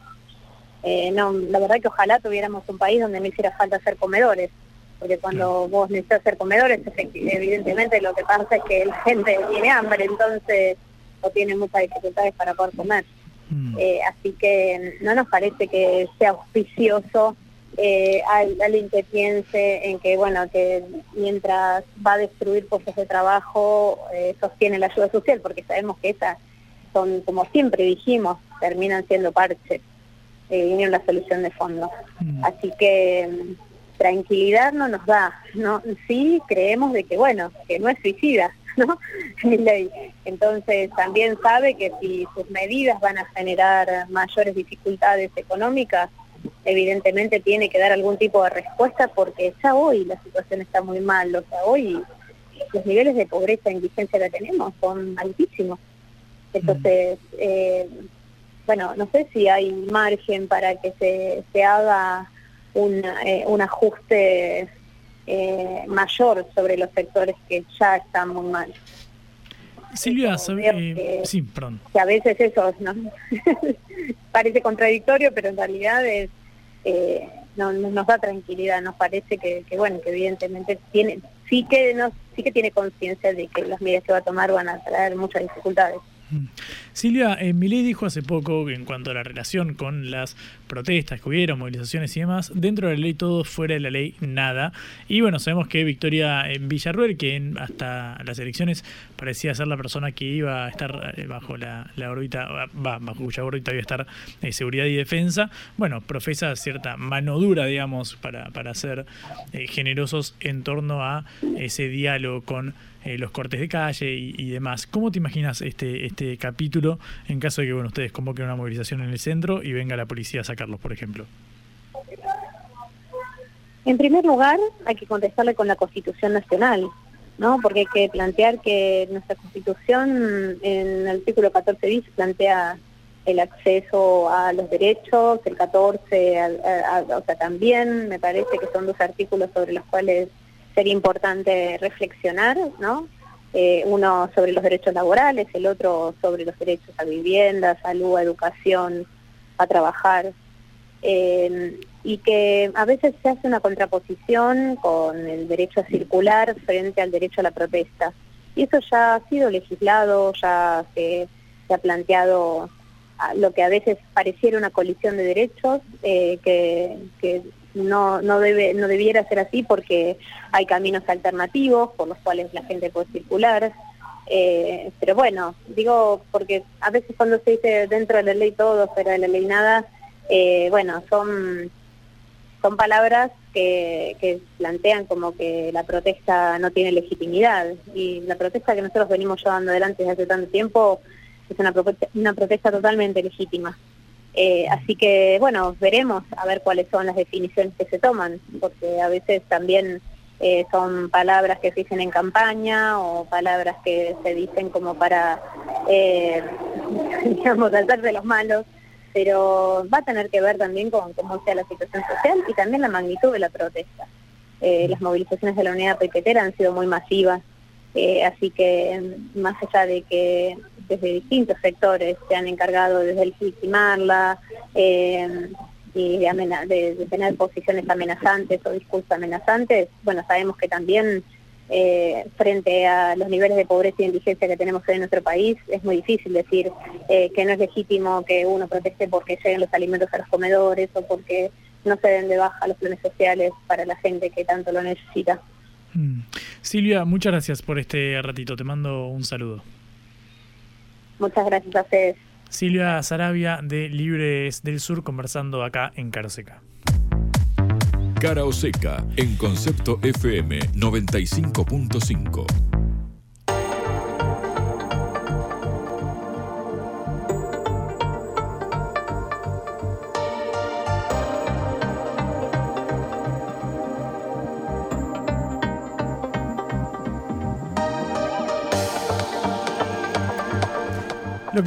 Eh, no, la verdad que ojalá tuviéramos un país donde no hiciera falta hacer comedores, porque cuando vos necesitas hacer comedores, evidentemente lo que pasa es que la *laughs* gente tiene hambre, entonces o tiene muchas dificultades para poder comer. Mm. Eh, así que no nos parece que sea auspicioso eh, alguien que piense en que, bueno, que mientras va a destruir puestos de trabajo, eh, sostiene la ayuda social, porque sabemos que esas son, como siempre dijimos, terminan siendo parches eh, y no la solución de fondo. Mm. Así que mm, tranquilidad no nos da, no sí creemos de que, bueno, que no es suicida, *laughs* ¿no? Entonces también sabe que si sus medidas van a generar mayores dificultades económicas, evidentemente tiene que dar algún tipo de respuesta porque ya hoy la situación está muy mal, o sea, hoy los niveles de pobreza e indigencia que tenemos son altísimos. Entonces, eh, bueno, no sé si hay margen para que se, se haga un, eh, un ajuste eh, mayor sobre los sectores que ya están muy mal. Silvia, que, sí, perdón. Que a veces eso ¿no? *laughs* parece contradictorio, pero en realidad es eh, no, nos da tranquilidad, nos parece que, bueno, que evidentemente tiene, sí que nos, sí que tiene conciencia de que las medidas que va a tomar van a traer muchas dificultades. Silvia, eh, Milei dijo hace poco en cuanto a la relación con las protestas que hubieron, movilizaciones y demás, dentro de la ley todo, fuera de la ley nada. Y bueno, sabemos que Victoria en Villarruel, que hasta las elecciones parecía ser la persona que iba a estar eh, bajo la, órbita, va, bajo cuya órbita iba a estar eh, seguridad y defensa, bueno, profesa cierta mano dura, digamos, para, para ser eh, generosos en torno a ese diálogo con eh, los cortes de calle y, demás. ¿Cómo te imaginas este, este capítulo en caso de que bueno, ustedes convoquen una movilización en el centro y venga la policía a sacarlos, por ejemplo? En primer lugar, hay que contestarle con la Constitución Nacional, ¿no? Porque hay que plantear que nuestra Constitución en el artículo 14 bis plantea el acceso a los derechos, el 14, o sea, también me parece que son dos artículos sobre los cuales sería importante reflexionar, ¿no? Eh, uno sobre los derechos laborales, el otro sobre los derechos a vivienda, salud, a educación, a trabajar. Eh, y que a veces se hace una contraposición con el derecho a circular frente al derecho a la protesta. Y eso ya ha sido legislado, ya se, ha planteado lo que a veces pareciera una colisión de derechos, eh, que, que no, no, debe, no debiera ser así porque hay caminos alternativos por los cuales la gente puede circular. Eh, pero bueno, digo, porque a veces cuando se dice dentro de la ley todo, fuera de la ley nada, eh, bueno, son, son palabras que, que plantean como que la protesta no tiene legitimidad. Y la protesta que nosotros venimos llevando adelante desde hace tanto tiempo es una, una protesta totalmente legítima. Eh, así que, bueno, veremos a ver cuáles son las definiciones que se toman, porque a veces también eh, son palabras que se dicen en campaña o palabras que se dicen como para, eh, *laughs* digamos, tratar de los malos, pero va a tener que ver también con cómo sea la situación social y también la magnitud de la protesta. las movilizaciones de la unidad pequetera han sido muy masivas, así que más allá de que desde distintos sectores se han encargado de legitimarla eh, y de, tener posiciones amenazantes o discursos amenazantes. Bueno, sabemos que también eh, frente a los niveles de pobreza y indigencia que tenemos en nuestro país, es muy difícil decir eh, que no es legítimo que uno proteste porque lleguen los alimentos a los comedores o porque no se den de baja los planes sociales para la gente que tanto lo necesita. Mm. Silvia, muchas gracias por este ratito. Te mando un saludo. Muchas gracias a ustedes. Silvia Sarabia de Libres del Sur conversando acá en Caroseca. Cara Oseca en Concepto FM 95.5.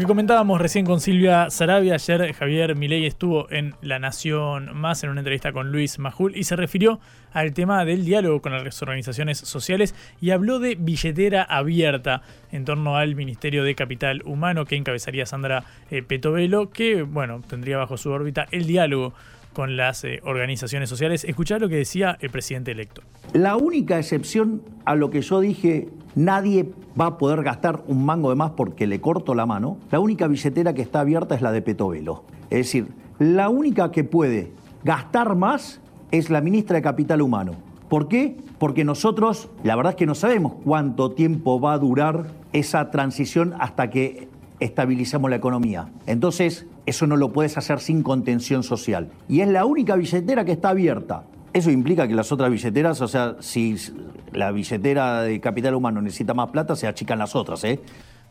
que comentábamos recién con Silvia Sarabia, ayer Javier Milei estuvo en La Nación Más en una entrevista con Luis Majul y se refirió al tema del diálogo con las organizaciones sociales y habló de billetera abierta en torno al Ministerio de Capital Humano que encabezaría Sandra eh, Petovelo, que bueno, tendría bajo su órbita el diálogo con las eh, organizaciones sociales. Escuchar lo que decía el presidente electo. La única excepción a lo que yo dije nadie va a poder gastar un mango de más porque le corto la mano, la única billetera que está abierta es la de Petovelo. Es decir, la única que puede gastar más es la ministra de Capital Humano. ¿Por qué? Porque nosotros, la verdad es que no sabemos cuánto tiempo va a durar esa transición hasta que estabilicemos la economía. Entonces, eso no lo puedes hacer sin contención social. Y es la única billetera que está abierta. Eso implica que las otras billeteras, o sea, si la billetera de capital humano necesita más plata, se achican las otras, ¿eh?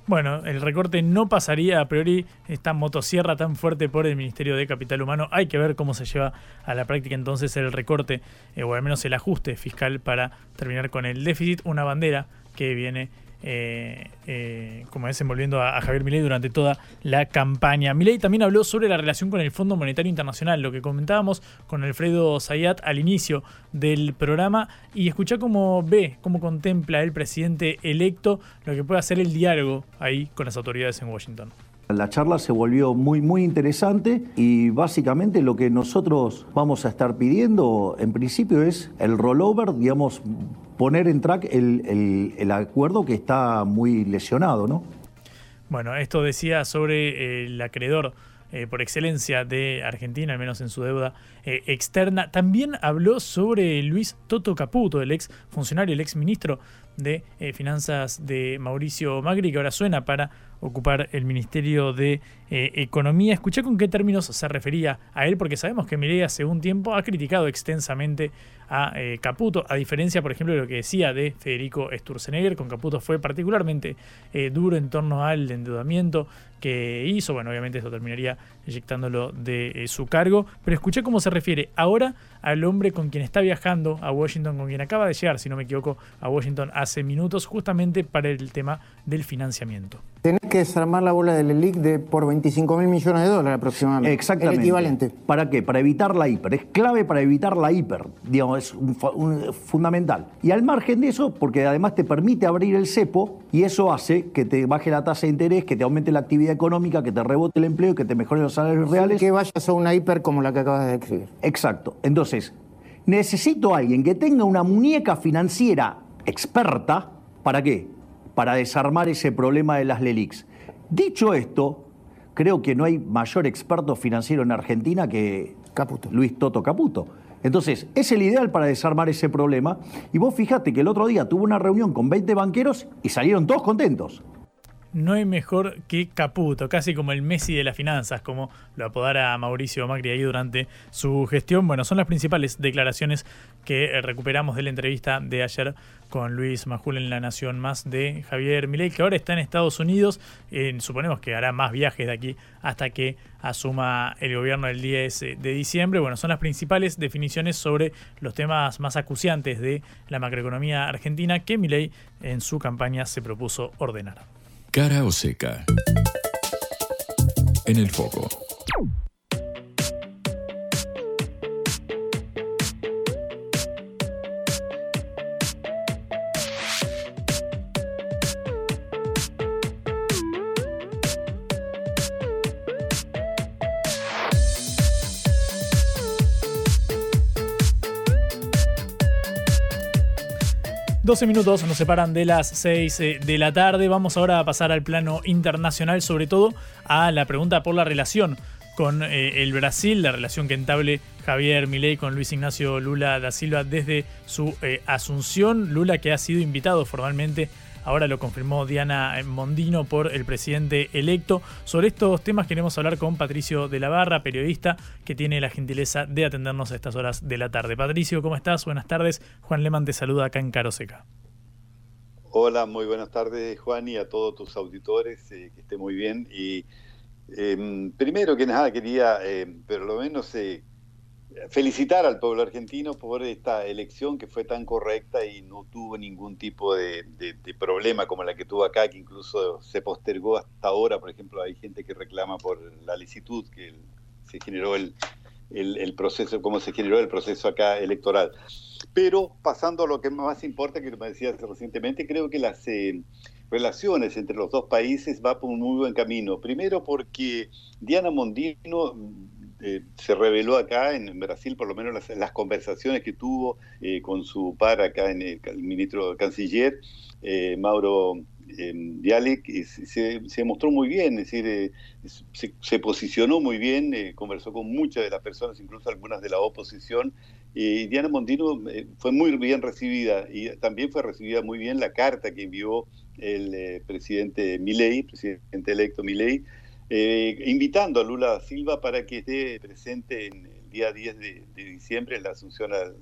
Bueno, el recorte no pasaría a priori esta motosierra tan fuerte por el Ministerio de Capital Humano. Hay que ver cómo se lleva a la práctica entonces el recorte eh, o al menos el ajuste fiscal para terminar con el déficit, una bandera que viene eh, eh, como desenvolviendo a, a, Javier Milei durante toda la campaña. Milei también habló sobre la relación con el Fondo Monetario Internacional, lo que comentábamos con Alfredo Zayat al inicio del programa, y escuchá cómo ve, cómo contempla el presidente electo lo que puede hacer el diálogo ahí con las autoridades en Washington. La charla se volvió muy, muy interesante y básicamente lo que nosotros vamos a estar pidiendo en principio es el rollover, digamos, poner en track el, el, acuerdo que está muy lesionado, ¿no? Bueno, esto decía sobre eh, el acreedor eh, por excelencia de Argentina, al menos en su deuda eh, externa. También habló sobre Luis Toto Caputo, el ex funcionario, el ex ministro de Finanzas de Mauricio Magri, que ahora suena para ocupar el Ministerio de eh, Economía. Escuché con qué términos se refería a él, porque sabemos que Mireia hace un tiempo ha criticado extensamente a eh, Caputo, a diferencia, por ejemplo, de lo que decía de Federico Sturzenegger. Con Caputo fue particularmente eh, duro en torno al endeudamiento que hizo. Bueno, obviamente esto terminaría eyectándolo de su cargo, pero escuché cómo se refiere ahora al hombre con quien está viajando a Washington, con quien acaba de llegar, si no me equivoco, a Washington hace minutos, justamente para el tema del financiamiento. Tenés que desarmar la bola del ELIC de por 25 mil millones de dólares aproximadamente. Exactamente. El equivalente. ¿Para qué? Para evitar la hiper. Es clave para evitar la hiper. Digamos, es fundamental. Y al margen de eso, porque además te permite abrir el cepo y eso hace que te baje la tasa de interés, que te aumente la actividad económica, que te rebote el empleo, que te mejore los salarios reales. que vayas a una hiper como la que acabas de describir. Exacto. Entonces, necesito a alguien que tenga una muñeca financiera experta. ¿Para qué? para desarmar ese problema de las LELIX. Dicho esto, creo que no hay mayor experto financiero en Argentina que Caputo. Luis Toto Caputo. Entonces, es el ideal para desarmar ese problema. Y vos fijate que el otro día tuvo una reunión con 20 banqueros y salieron todos contentos no hay mejor que Caputo, casi como el Messi de las finanzas, como lo apodara Mauricio Macri ahí durante su gestión. Bueno, son las principales declaraciones que eh, recuperamos de la entrevista de ayer con Luis Majul en La Nación Más de Javier Milei, que ahora está en Estados Unidos. Eh, suponemos que hará más viajes de aquí hasta que asuma el gobierno el 10 de diciembre. Bueno, son las principales definiciones sobre los temas más acuciantes de la macroeconomía argentina que Milei en su campaña se propuso ordenar. Cara o seca. En el foco. 12 minutos nos separan de las 6 eh, de la tarde. Vamos ahora a pasar al plano internacional, sobre todo a la pregunta por la relación con eh, el Brasil, la relación que entable Javier Milei con Luis Ignacio Lula da Silva desde su eh, asunción. Lula que ha sido invitado formalmente Ahora lo confirmó Diana Mondino por el presidente electo. Sobre estos temas queremos hablar con Patricio de la Barra, periodista que tiene la gentileza de atendernos a estas horas de la tarde. Patricio, ¿cómo estás? Buenas tardes. Juan Leman te saluda acá en Caroseca. Hola, muy buenas tardes Juan y a todos tus auditores, eh, que esté muy bien. Y em, primero que nada quería, eh, por lo menos, eh, felicitar al pueblo argentino por esta elección que fue tan correcta y no tuvo ningún tipo de, problema como la que tuvo acá, que incluso se postergó hasta ahora. Por ejemplo, hay gente que reclama por la licitud que se generó el, el, proceso, cómo se generó el proceso acá electoral. Pero pasando a lo que más importa, que me decías recientemente, creo que las eh, relaciones entre los dos países va por un muy buen camino. Primero porque Diana Mondino eh, se reveló acá en, Brasil, por lo menos las, las conversaciones que tuvo eh, con su par acá en el, ministro canciller, eh, Mauro Dialek, se, se, mostró muy bien, es decir, se, se, posicionó muy bien, conversó con muchas de las personas, incluso algunas de la oposición, y Diana Mondino fue muy bien recibida y también fue recibida muy bien la carta que envió el presidente Milei, presidente electo Milei, eh, invitando a Lula Silva para que esté presente en el día 10 de, diciembre en la asunción al,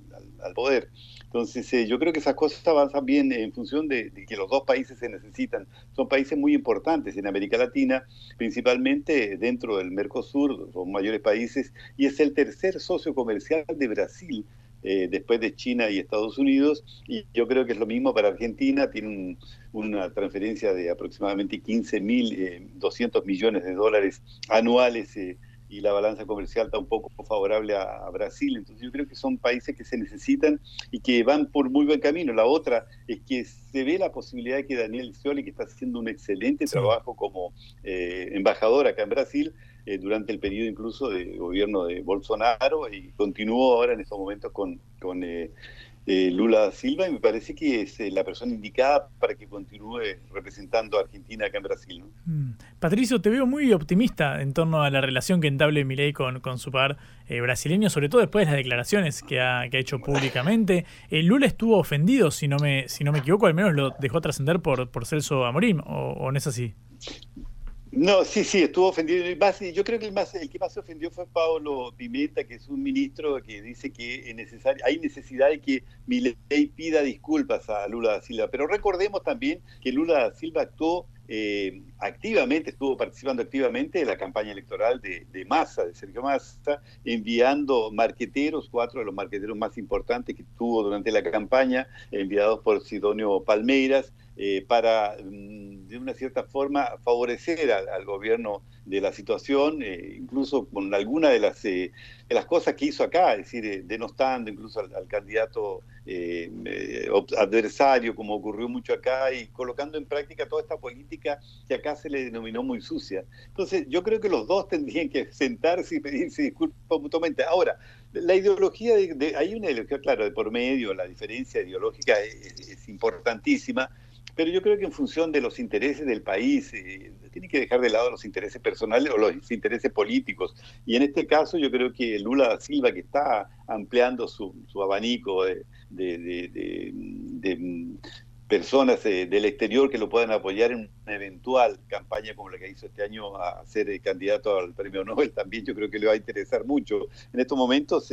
poder. Entonces, eh, yo creo que esas cosas avanzan bien en función de, que los dos países se necesitan. Son países muy importantes en América Latina, principalmente dentro del Mercosur, son mayores países, y es el tercer socio comercial de Brasil eh, después de China y Estados Unidos, y yo creo que es lo mismo para Argentina, tiene una transferencia de aproximadamente 15.200 eh, millones de dólares anuales eh, y la balanza comercial está un poco favorable a, Brasil, entonces yo creo que son países que se necesitan y que van por muy buen camino. La otra es que se ve la posibilidad de que Daniel Scioli, que está haciendo un excelente trabajo como embajador acá en Brasil, eh, durante el periodo incluso de gobierno de Bolsonaro y continuó ahora en estos momentos con, con eh, eh, Lula Silva y me parece que es la persona indicada para que continúe representando a Argentina acá en Brasil. Mm. Patricio, te veo muy optimista en torno a la relación que entable Milei con, con su par brasileño, sobre todo después de las declaraciones que ha, que ha hecho públicamente. Lula estuvo ofendido, si no me, si no me equivoco, al menos lo dejó trascender por, por Celso Amorim, o, ¿o no es así? No, sí, sí, estuvo ofendido. Yo creo que el, más, el que más se ofendió fue Pablo Pimenta, que es un ministro que dice que es necesario, hay necesidad de que Milei pida disculpas a Lula da Silva. Pero recordemos también que Lula da Silva actuó eh, activamente, estuvo participando activamente en la campaña electoral de, de Massa, de Sergio Massa, enviando marqueteros, cuatro de los marqueteros más importantes que tuvo durante la campaña, enviados por Sidonio Palmeiras, eh, para, mm, de una cierta forma, favorecer al, gobierno de la situación, eh, incluso con alguna de las, eh, de las cosas que hizo acá, es decir, denostando incluso al, candidato adversario, como ocurrió mucho acá, y colocando en práctica toda esta política que acá se le denominó muy sucia. Entonces, yo creo que los dos tendrían que sentarse y pedirse disculpas mutuamente. Ahora, la ideología, de, hay una ideología, claro, de por medio, la diferencia ideológica es importantísima, pero yo creo que en función de los intereses del país, eh, tiene que dejar de lado los intereses personales o los intereses políticos. Y en este caso yo creo que Lula Silva, que está ampliando su, abanico de, personas eh, del exterior que lo puedan apoyar en una eventual campaña como la que hizo este año a ser eh, candidato al premio Nobel, también yo creo que le va a interesar mucho. En estos momentos...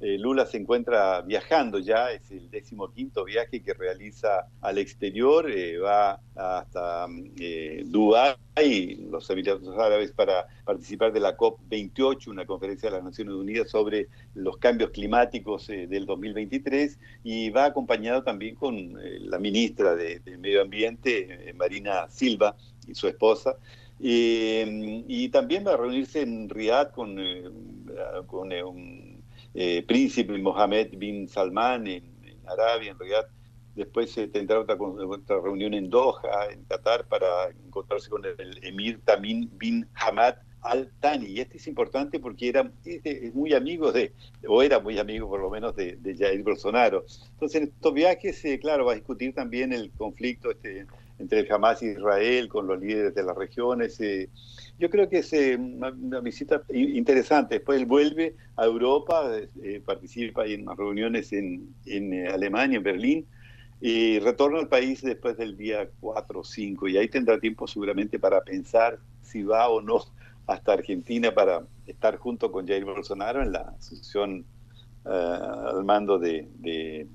Eh, Lula se encuentra viajando ya, es el décimo quinto viaje que realiza al exterior, eh, va hasta eh, Dubái, los Emiratos Árabes, para participar de la COP28, una conferencia de las Naciones Unidas sobre los cambios climáticos del 2023, y va acompañado también con la ministra de, Medio Ambiente, Marina Silva, y su esposa, y también va a reunirse en Riyadh con, con un eh, príncipe Mohammed bin Salman en, Arabia, en realidad. Después se tendrá otra, otra, reunión en Doha, en Qatar, para encontrarse con el emir Tamim bin Hamad al Thani. Y este es importante porque era este es muy amigo de, o era muy amigo por lo menos de, de Jair Bolsonaro. Entonces en estos viajes, eh, claro, va a discutir también el conflicto este, entre Hamas y Israel, con los líderes de las regiones. Eh, yo creo que es eh, una, visita interesante. Después él vuelve a Europa, eh, participa en reuniones en, en Alemania, en Berlín, y retorna al país después del día 4 o 5. Y ahí tendrá tiempo seguramente para pensar si va o no hasta Argentina para estar junto con Jair Bolsonaro en la asunción al mando de,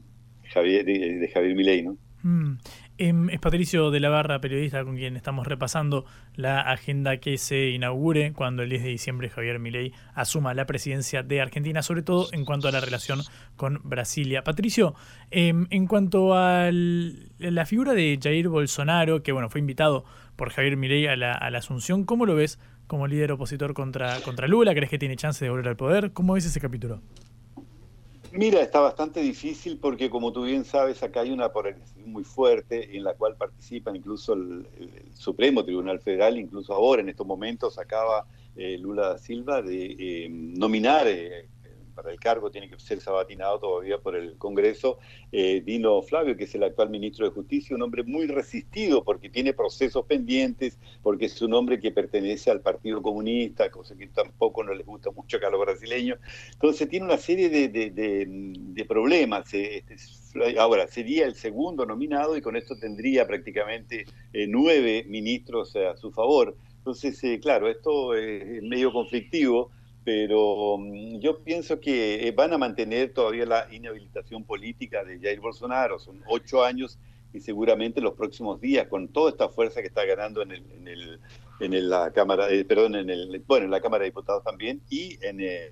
Javier, de, Javier Milei, ¿no? Mm. Em, es Patricio de la Barra, periodista con quien estamos repasando la agenda que se inaugure cuando el 10 de diciembre Javier Milei asuma la presidencia de Argentina, sobre todo en cuanto a la relación con Brasilia. Patricio, em, en cuanto a la figura de Jair Bolsonaro, que bueno, fue invitado por Javier Milei a la, asunción, ¿cómo lo ves como líder opositor contra, contra Lula? ¿Crees que tiene chance de volver al poder? ¿Cómo ves ese capítulo? Mira, está bastante difícil porque como tú bien sabes, acá hay una polarización muy fuerte en la cual participa incluso el, Supremo Tribunal Federal, incluso ahora en estos momentos acaba Lula da Silva de nominar para el cargo tiene que ser sabatinado todavía por el Congreso, eh, Dino Flavio, que es el actual ministro de Justicia, un hombre muy resistido porque tiene procesos pendientes, porque es un hombre que pertenece al Partido Comunista, cosa que tampoco no les gusta mucho acá a los brasileños. Entonces tiene una serie de, problemas. Eh, este, ahora, sería el segundo nominado y con esto tendría prácticamente eh, nueve ministros a su favor. Entonces, claro, esto es medio conflictivo pero mm, yo pienso que eh, van a mantener todavía la inhabilitación política de Jair Bolsonaro, son ocho años y seguramente los próximos días, con toda esta fuerza que está ganando en, el, en, el, en la Cámara, eh, perdón, en el, bueno, en la Cámara de Diputados también y en el,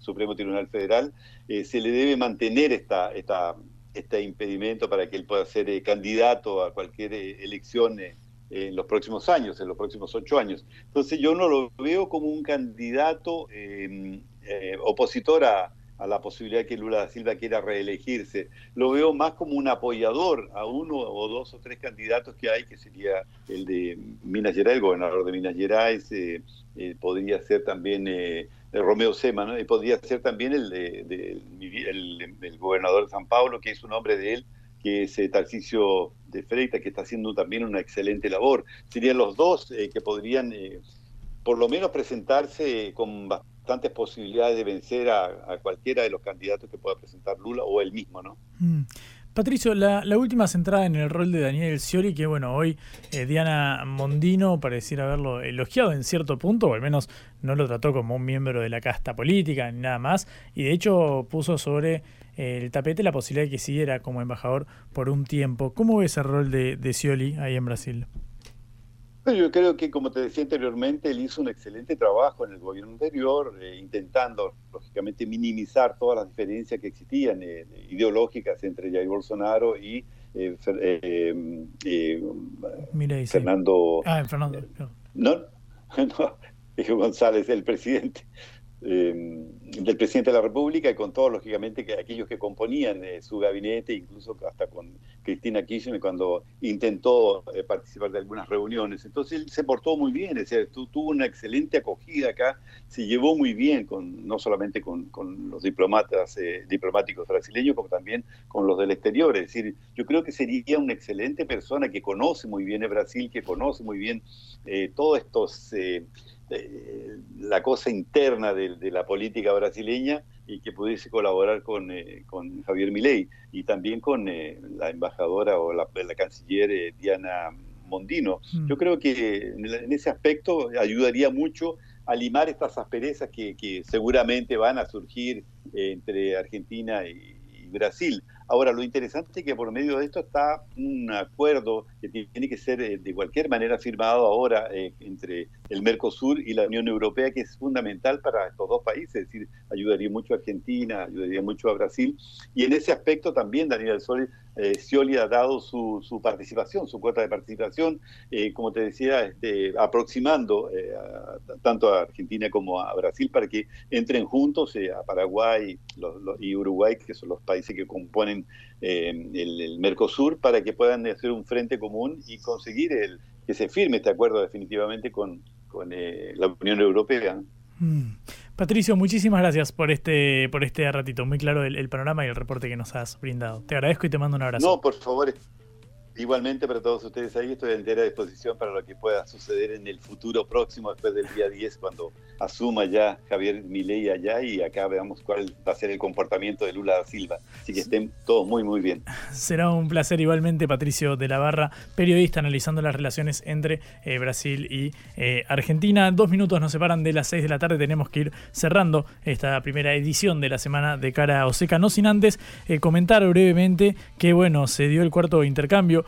Supremo Tribunal Federal, eh, se le debe mantener esta, esta, este impedimento para que él pueda ser candidato a cualquier elección en los próximos años, en los próximos ocho años. Entonces yo no lo veo como un candidato em, eh, opositor a, la posibilidad que Lula da Silva quiera reelegirse. Lo veo más como un apoyador a uno o dos o tres candidatos que hay, que sería el de Minas Gerais, el gobernador de Minas Gerais, eh, eh, podría ser también Romeo Sema, ¿no? y podría ser también el, de, el, gobernador de San Paulo, que es un hombre de él, que es eh, de Freitas, que está haciendo también una excelente labor. Serían los dos eh, que podrían, eh, por lo menos, presentarse con bastantes posibilidades de vencer a, cualquiera de los candidatos que pueda presentar Lula o él mismo, ¿no? Mm. Patricio, la, última centrada en el rol de Daniel Scioli, que bueno, hoy Diana Mondino pareciera haberlo elogiado en cierto punto, o al menos no lo trató como un miembro de la casta política ni nada más, y de hecho puso sobre el tapete la posibilidad de que siguiera como embajador por un tiempo. ¿Cómo ves el rol de, de Scioli ahí en Brasil? Yo creo que, como te decía anteriormente, él hizo un excelente trabajo en el gobierno anterior, eh, intentando, lógicamente, minimizar todas las diferencias que existían eh, ideológicas entre Jair Bolsonaro y eh, Fernando. Ah, Fernando. No, *laughs* no, González, el presidente. Eh, del presidente de la República y con todos, lógicamente, que aquellos que componían eh, su gabinete, incluso hasta con Cristina Kirchner cuando intentó eh, participar de algunas reuniones. Entonces él se portó muy bien, es decir, tuvo una excelente acogida acá, se llevó muy bien, con, no solamente con, los diplomatas, diplomáticos brasileños, como también con los del exterior. Es decir, yo creo que sería una excelente persona que conoce muy bien el Brasil, que conoce muy bien todos estos la cosa interna de, la política brasileña y que pudiese colaborar con, eh, con Javier Milei y también con eh, la embajadora o la, canciller eh, Diana Mondino. Mm. Yo creo que en, ese aspecto ayudaría mucho a limar estas asperezas que, que seguramente van a surgir entre Argentina y, Brasil. Ahora, lo interesante es que por medio de esto está un acuerdo que tiene que ser de cualquier manera firmado ahora eh, entre el Mercosur y la Unión Europea, que es fundamental para estos dos países, es decir, ayudaría mucho a Argentina, ayudaría mucho a Brasil. Y en ese aspecto también Daniel Sol eh, Scioli ha dado su, participación, su cuota de participación, eh, como te decía, este, aproximando eh, tanto a Argentina como a Brasil para que entren juntos a Paraguay y Uruguay, que son los países que componen el, Mercosur, para que puedan hacer un frente común y conseguir el, que se firme este acuerdo definitivamente con, la Unión Europea. Mm. Patricio, muchísimas gracias por este, por este ratito. Muy claro el, panorama y el reporte que nos has brindado. Te agradezco y te mando un abrazo. No, por favor, Igualmente para todos ustedes ahí estoy a entera disposición para lo que pueda suceder en el futuro próximo, después del día 10, cuando asuma ya Javier Milei allá y acá veamos cuál va a ser el comportamiento de Lula da Silva. Así que estén todos muy, muy bien. Será un placer igualmente, Patricio de la Barra, periodista analizando las relaciones entre eh, Brasil y eh, Argentina. Dos minutos nos separan de las 6 de la tarde, tenemos que ir cerrando esta primera edición de la semana de cara a Oseca, no sin antes eh, comentar brevemente que, bueno, se dio el cuarto intercambio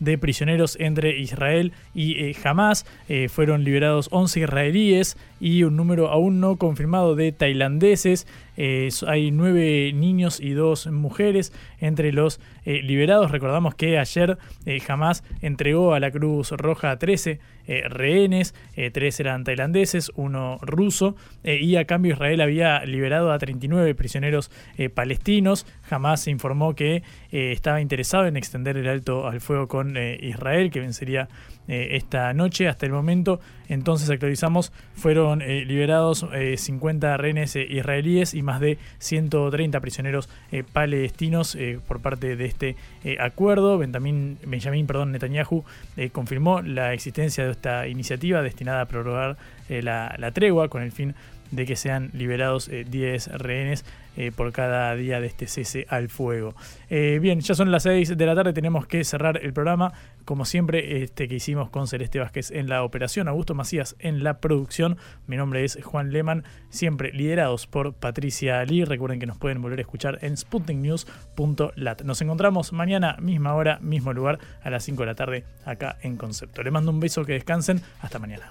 de prisioneros entre Israel y eh, Hamas. Eh, fueron liberados 11 israelíes y un número aún no confirmado de tailandeses. Eh, hay nueve niños y dos mujeres entre los liberados. Recordamos que ayer Hamas entregó a la Cruz Roja 13 rehenes, tres eran tailandeses, uno ruso, y a cambio Israel había liberado a 39 prisioneros palestinos. Se informó que estaba interesado en extender el alto al fuego con Israel, que vencería eh, esta noche. Hasta el momento, entonces actualizamos, fueron eh, liberados 50 eh, rehenes israelíes y más de 130 prisioneros palestinos por parte de este acuerdo. Benjamin, Benjamin perdón, Netanyahu confirmó la existencia de esta iniciativa destinada a prorrogar la, la tregua con el fin de que sean liberados 10 rehenes eh, por cada día de este cese al fuego. Eh, bien, ya son las 6 de la tarde, tenemos que cerrar el programa. Como siempre, este que hicimos con Celeste Vázquez en la operación, Augusto Macías en la producción. Mi nombre es Juan Leman, siempre liderados por Patricia Lee. Recuerden que nos pueden volver a escuchar en sputniknews.lat. Nos encontramos mañana, misma hora, mismo lugar, a las 5 de la tarde, acá en Concepto. Le mando un beso, que descansen. Hasta mañana.